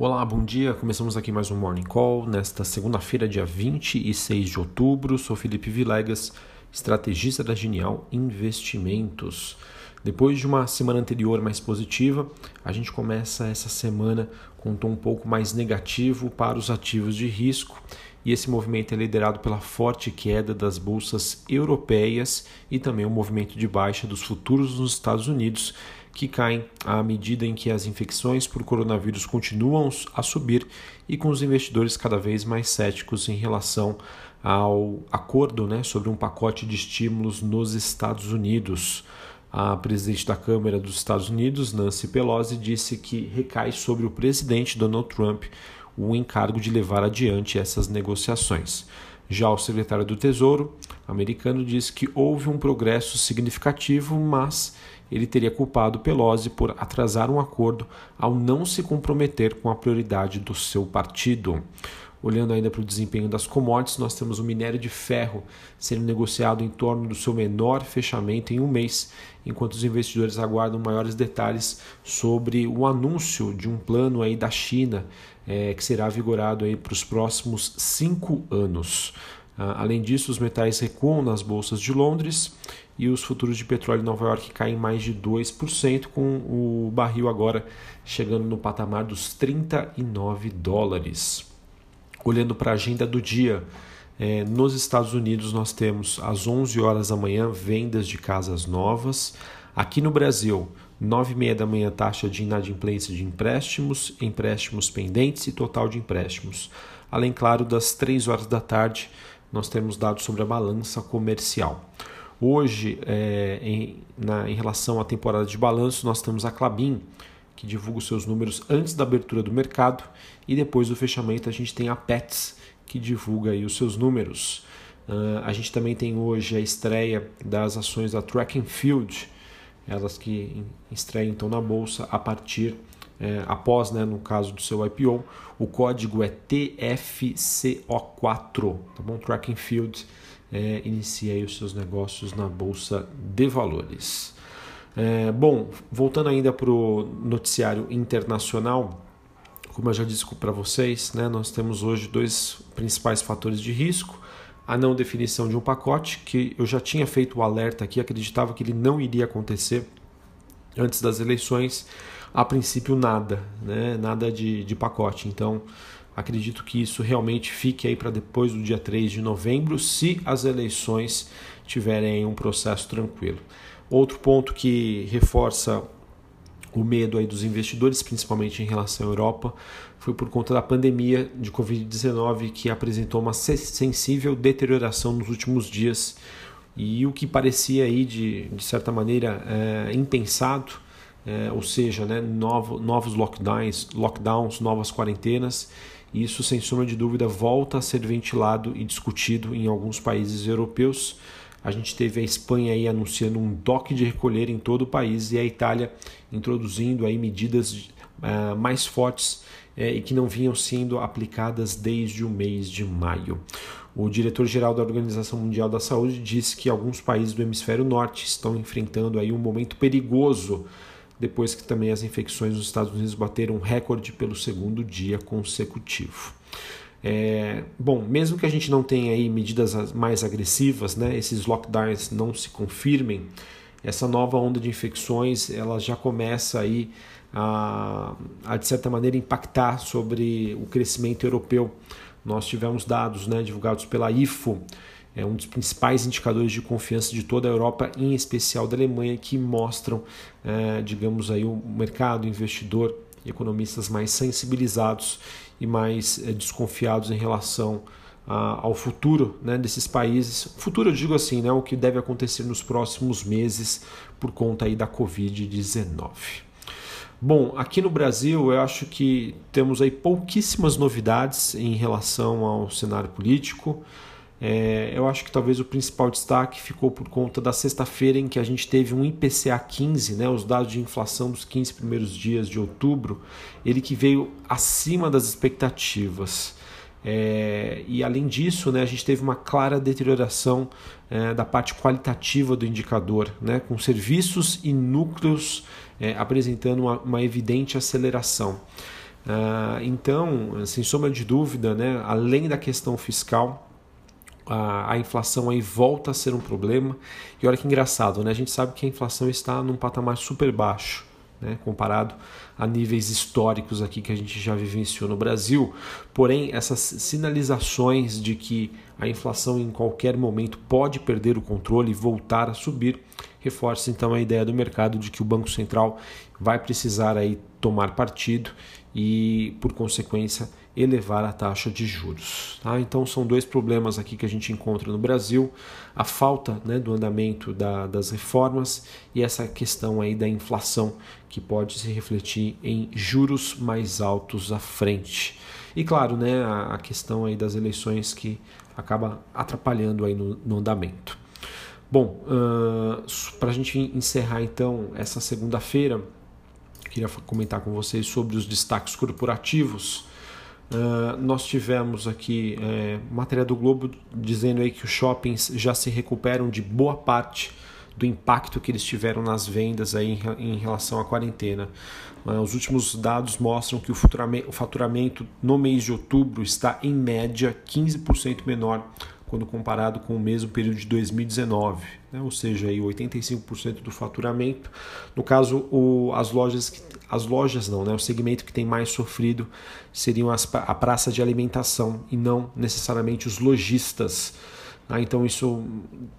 Olá, bom dia. Começamos aqui mais um Morning Call nesta segunda-feira, dia 26 de outubro. Sou Felipe Vilegas, estrategista da Genial Investimentos. Depois de uma semana anterior mais positiva, a gente começa essa semana com um tom um pouco mais negativo para os ativos de risco. E esse movimento é liderado pela forte queda das bolsas europeias e também o movimento de baixa dos futuros nos Estados Unidos, que caem à medida em que as infecções por coronavírus continuam a subir e com os investidores cada vez mais céticos em relação ao acordo né, sobre um pacote de estímulos nos Estados Unidos. A presidente da Câmara dos Estados Unidos, Nancy Pelosi, disse que recai sobre o presidente Donald Trump o encargo de levar adiante essas negociações. Já o secretário do Tesouro americano disse que houve um progresso significativo, mas ele teria culpado Pelosi por atrasar um acordo ao não se comprometer com a prioridade do seu partido. Olhando ainda para o desempenho das commodities, nós temos o minério de ferro sendo negociado em torno do seu menor fechamento em um mês, enquanto os investidores aguardam maiores detalhes sobre o anúncio de um plano aí da China é, que será vigorado aí para os próximos cinco anos. Ah, além disso, os metais recuam nas bolsas de Londres e os futuros de petróleo em Nova York caem mais de 2%, com o barril agora chegando no patamar dos 39 dólares. Olhando para a agenda do dia, é, nos Estados Unidos nós temos às 11 horas da manhã vendas de casas novas. Aqui no Brasil, 9 e meia da manhã taxa de inadimplência de empréstimos, empréstimos pendentes e total de empréstimos. Além, claro, das 3 horas da tarde, nós temos dados sobre a balança comercial. Hoje, é, em, na, em relação à temporada de balanço, nós temos a Clabin, que divulga os seus números antes da abertura do mercado, e depois do fechamento a gente tem a Pets, que divulga aí os seus números. Uh, a gente também tem hoje a estreia das ações da Track and Field, elas que estreiam então na bolsa a partir é, após, né, no caso do seu IPO, o código é TFCO4, tá bom? Tracking Field é, inicia aí os seus negócios na bolsa de valores. É, bom, voltando ainda para o noticiário internacional, como eu já disse para vocês, né, nós temos hoje dois principais fatores de risco. A não definição de um pacote, que eu já tinha feito o alerta aqui, acreditava que ele não iria acontecer antes das eleições. A princípio, nada, né, nada de, de pacote. Então, acredito que isso realmente fique aí para depois do dia 3 de novembro, se as eleições tiverem um processo tranquilo. Outro ponto que reforça o medo aí dos investidores, principalmente em relação à Europa, foi por conta da pandemia de Covid-19 que apresentou uma sensível deterioração nos últimos dias e o que parecia aí de, de certa maneira é, impensado, é, ou seja, né, novo, novos lockdowns, lockdowns, novas quarentenas, isso sem sombra de dúvida volta a ser ventilado e discutido em alguns países europeus a gente teve a Espanha aí anunciando um toque de recolher em todo o país e a Itália introduzindo aí medidas uh, mais fortes uh, e que não vinham sendo aplicadas desde o mês de maio. O diretor-geral da Organização Mundial da Saúde disse que alguns países do hemisfério norte estão enfrentando aí um momento perigoso depois que também as infecções nos Estados Unidos bateram recorde pelo segundo dia consecutivo. É, bom, mesmo que a gente não tenha aí medidas mais agressivas, né, esses lockdowns não se confirmem, essa nova onda de infecções ela já começa aí a, a de certa maneira impactar sobre o crescimento europeu. Nós tivemos dados né, divulgados pela IFO, é um dos principais indicadores de confiança de toda a Europa, em especial da Alemanha, que mostram, é, digamos aí, o mercado, o investidor economistas mais sensibilizados e mais é, desconfiados em relação a, ao futuro né, desses países. Futuro, eu digo assim, né, o que deve acontecer nos próximos meses por conta aí da Covid-19. Bom, aqui no Brasil eu acho que temos aí pouquíssimas novidades em relação ao cenário político. É, eu acho que talvez o principal destaque ficou por conta da sexta-feira em que a gente teve um IPCA 15, né, os dados de inflação dos 15 primeiros dias de outubro, ele que veio acima das expectativas. É, e além disso, né, a gente teve uma clara deterioração é, da parte qualitativa do indicador, né, com serviços e núcleos é, apresentando uma, uma evidente aceleração. Uh, então, sem sombra de dúvida, né, além da questão fiscal, a, a, inflação aí volta a ser um problema. E olha que engraçado, né? A gente sabe que a inflação está num patamar super baixo, né? comparado a níveis históricos aqui que a gente já vivenciou no Brasil. Porém, essas sinalizações de que a inflação em qualquer momento pode perder o controle e voltar a subir, reforça então a ideia do mercado de que o Banco Central vai precisar aí tomar partido e, por consequência, elevar a taxa de juros. Tá? Então são dois problemas aqui que a gente encontra no Brasil: a falta né, do andamento da, das reformas e essa questão aí da inflação que pode se refletir em juros mais altos à frente. E claro, né, a, a questão aí das eleições que acaba atrapalhando aí no, no andamento. Bom, uh, para a gente encerrar então essa segunda-feira, queria comentar com vocês sobre os destaques corporativos. Uh, nós tivemos aqui é, matéria do Globo dizendo aí que os shoppings já se recuperam de boa parte do impacto que eles tiveram nas vendas aí em, em relação à quarentena. Uh, os últimos dados mostram que o o faturamento no mês de outubro está em média 15% menor quando comparado com o mesmo período de 2019, né? ou seja, aí 85% do faturamento. No caso, o, as lojas, as lojas não, né? o segmento que tem mais sofrido seriam as, a praça de alimentação e não necessariamente os lojistas. Né? Então isso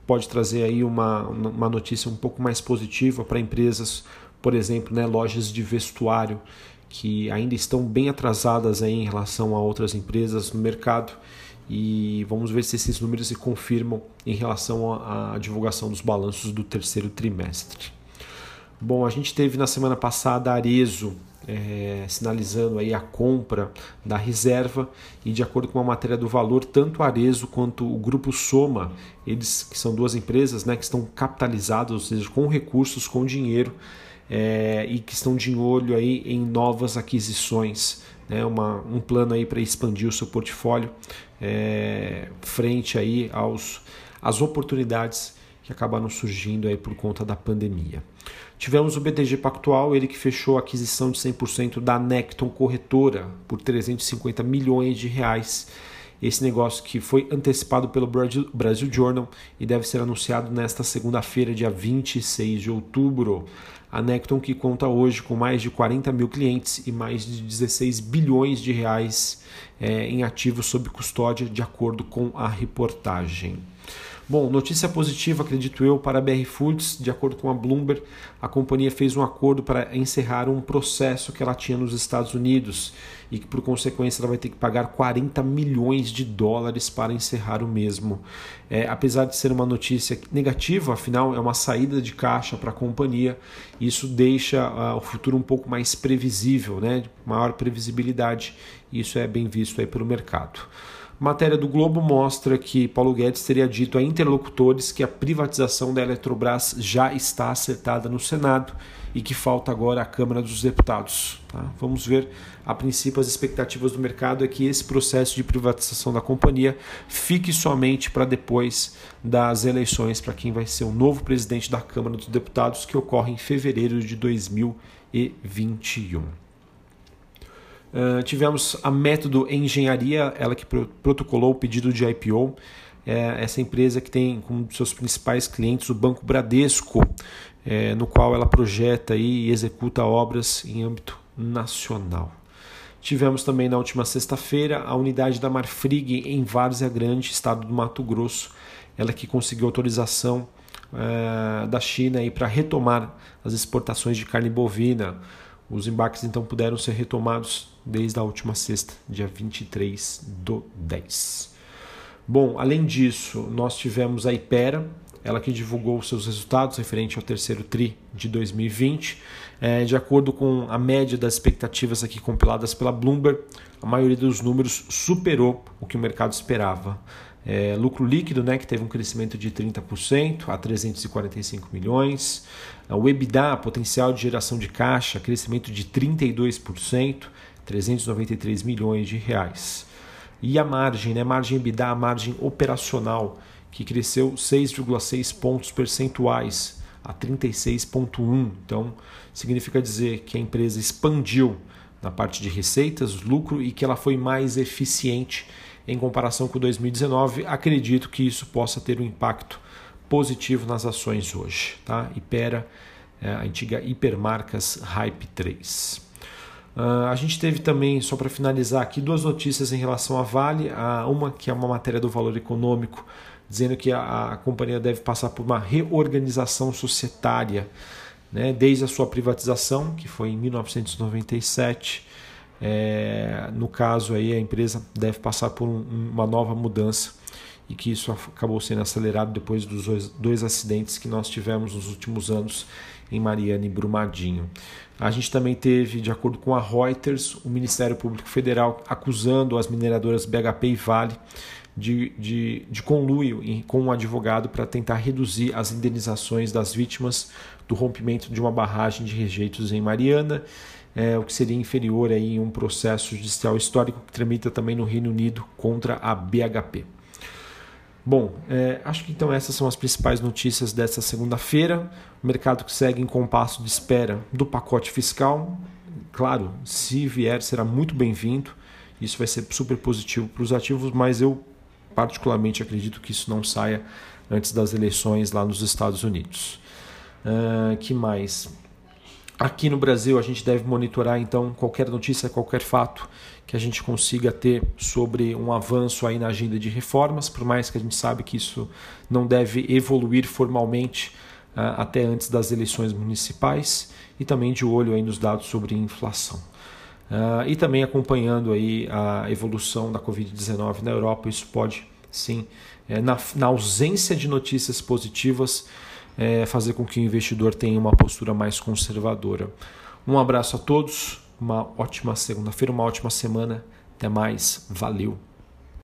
pode trazer aí uma, uma notícia um pouco mais positiva para empresas, por exemplo, né? lojas de vestuário que ainda estão bem atrasadas aí em relação a outras empresas no mercado e vamos ver se esses números se confirmam em relação à, divulgação dos balanços do terceiro trimestre. Bom, a gente teve na semana passada a Arezo é, sinalizando aí a compra da reserva e de acordo com a matéria do valor, tanto a Arezo quanto o Grupo Soma, eles que são duas empresas né, que estão capitalizadas, ou seja, com recursos, com dinheiro é, e que estão de olho aí em novas aquisições né, uma, um plano aí para expandir o seu portfólio é, frente aí aos as oportunidades que acabaram surgindo aí por conta da pandemia. Tivemos o BTG Pactual, ele que fechou a aquisição de 100% da Necton Corretora por 350 milhões de reais. Esse negócio que foi antecipado pelo Brasil Journal e deve ser anunciado nesta segunda-feira, dia 26 de outubro. A Necton que conta hoje com mais de 40 mil clientes e mais de 16 bilhões de reais é, em ativos sob custódia, de acordo com a reportagem. Bom, notícia positiva, acredito eu, para a BR Foods. De acordo com a Bloomberg, a companhia fez um acordo para encerrar um processo que ela tinha nos Estados Unidos e que, por consequência, ela vai ter que pagar 40 milhões de dólares para encerrar o mesmo. É, apesar de ser uma notícia negativa, afinal, é uma saída de caixa para a companhia, isso deixa uh, o futuro um pouco mais previsível, né? maior previsibilidade, e isso é bem visto aí pelo mercado. Matéria do Globo mostra que Paulo Guedes teria dito a interlocutores que a privatização da Eletrobras já está acertada no Senado e que falta agora a Câmara dos Deputados. Tá? Vamos ver. A princípio, as expectativas do mercado é que esse processo de privatização da companhia fique somente para depois das eleições para quem vai ser o novo presidente da Câmara dos Deputados, que ocorre em fevereiro de 2021. Uh, tivemos a Método Engenharia, ela que protocolou o pedido de IPO. É essa empresa que tem como seus principais clientes o Banco Bradesco, é, no qual ela projeta e executa obras em âmbito nacional. Tivemos também na última sexta-feira a unidade da Marfrig em Várzea Grande, estado do Mato Grosso, ela que conseguiu autorização uh, da China para retomar as exportações de carne bovina. Os embarques então puderam ser retomados desde a última sexta, dia 23 do 10. Bom, além disso, nós tivemos a Ipera, ela que divulgou seus resultados referente ao terceiro TRI de 2020. É, de acordo com a média das expectativas aqui compiladas pela Bloomberg, a maioria dos números superou o que o mercado esperava. É, lucro líquido, né, que teve um crescimento de 30% a 345 milhões. O EBITDA, potencial de geração de caixa, crescimento de 32%, 393 milhões de reais. E a margem, né, margem EBITDA, a margem operacional, que cresceu 6,6 pontos percentuais a 36,1. Então, significa dizer que a empresa expandiu na parte de receitas, lucro e que ela foi mais eficiente em comparação com 2019. Acredito que isso possa ter um impacto positivo nas ações hoje. Tá? Ipera, é, a antiga Hipermarcas Hype 3. Uh, ah, a gente teve também, só para finalizar aqui, duas notícias em relação à Vale. Uh, uma que é uma matéria do valor econômico, dizendo que a, a companhia deve passar por uma reorganização societária né, desde a sua privatização, que foi em 1997. É, no caso aí a empresa deve passar por um, uma nova mudança e que isso acabou sendo acelerado depois dos dois, dois acidentes que nós tivemos nos últimos anos em Mariana e Brumadinho. A gente também teve, de acordo com a Reuters, o Ministério Público Federal acusando as mineradoras BHP e Vale de, de, de conluio com um advogado para tentar reduzir as indenizações das vítimas do rompimento de uma barragem de rejeitos em Mariana, é, o que seria inferior aí em um processo judicial histórico que tramita também no Reino Unido contra a BHP. Bom, é, acho que então essas são as principais notícias dessa segunda-feira. O mercado que segue em compasso de espera do pacote fiscal. Claro, se vier, será muito bem-vindo. Isso vai ser super positivo para os ativos, mas eu particularmente acredito que isso não saia antes das eleições lá nos Estados Unidos. Uh, que mais? Aqui no Brasil a gente deve monitorar então qualquer notícia, qualquer fato que a gente consiga ter sobre um avanço aí na agenda de reformas, por mais que a gente sabe que isso não deve evoluir formalmente uh, até antes das eleições municipais e também de olho aí nos dados sobre inflação. Uh, e também acompanhando aí a evolução da Covid-19 na Europa, isso pode sim, é, na, na ausência de notícias positivas, é, fazer com que o investidor tenha uma postura mais conservadora. Um abraço a todos, uma ótima segunda-feira, uma ótima semana. Até mais, valeu!